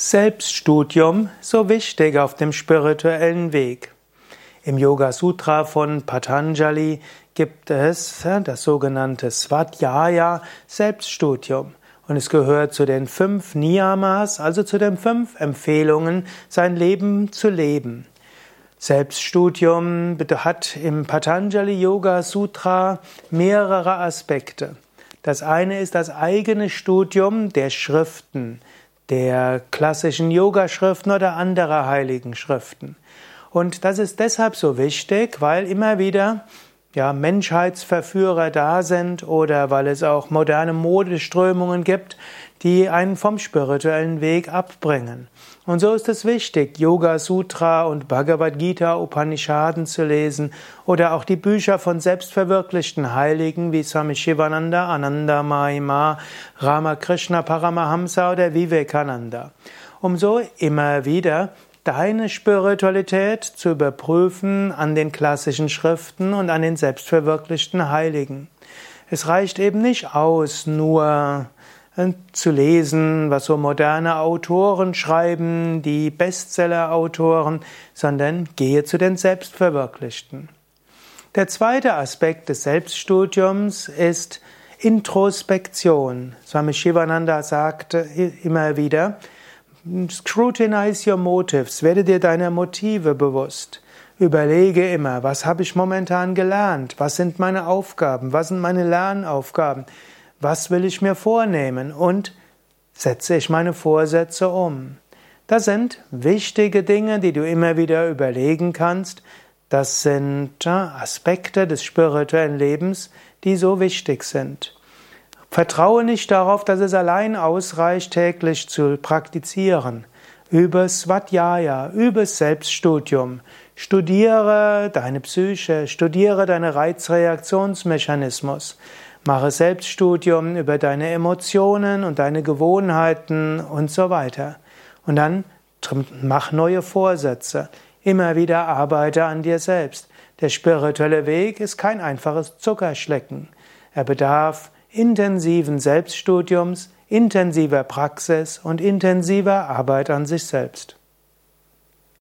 Selbststudium so wichtig auf dem spirituellen Weg. Im Yoga Sutra von Patanjali gibt es das sogenannte Svadhyaya Selbststudium. Und es gehört zu den fünf Niyamas, also zu den fünf Empfehlungen, sein Leben zu leben. Selbststudium hat im Patanjali Yoga Sutra mehrere Aspekte. Das eine ist das eigene Studium der Schriften der klassischen Yoga-Schriften oder anderer heiligen Schriften. Und das ist deshalb so wichtig, weil immer wieder ja, Menschheitsverführer da sind oder weil es auch moderne Modeströmungen gibt, die einen vom spirituellen Weg abbringen. Und so ist es wichtig, Yoga Sutra und Bhagavad Gita Upanishaden zu lesen oder auch die Bücher von selbstverwirklichten Heiligen wie Swami Shivananda, Ananda Mahima, Ramakrishna Paramahamsa oder Vivekananda. Um so immer wieder deine Spiritualität zu überprüfen an den klassischen Schriften und an den selbstverwirklichten Heiligen. Es reicht eben nicht aus, nur äh, zu lesen, was so moderne Autoren schreiben, die Bestseller-Autoren, sondern gehe zu den Selbstverwirklichten. Der zweite Aspekt des Selbststudiums ist Introspektion. Swami Shivananda sagte immer wieder, Scrutinize your motives, werde dir deiner Motive bewusst. Überlege immer, was habe ich momentan gelernt? Was sind meine Aufgaben? Was sind meine Lernaufgaben? Was will ich mir vornehmen? Und setze ich meine Vorsätze um? Das sind wichtige Dinge, die du immer wieder überlegen kannst. Das sind Aspekte des spirituellen Lebens, die so wichtig sind. Vertraue nicht darauf, dass es allein ausreicht, täglich zu praktizieren. Übe Svadhyaya, übe Selbststudium. Studiere deine Psyche, studiere deine Reizreaktionsmechanismus. Mache Selbststudium über deine Emotionen und deine Gewohnheiten und so weiter. Und dann mach neue Vorsätze. Immer wieder arbeite an dir selbst. Der spirituelle Weg ist kein einfaches Zuckerschlecken. Er bedarf intensiven Selbststudiums, intensiver Praxis und intensiver Arbeit an sich selbst.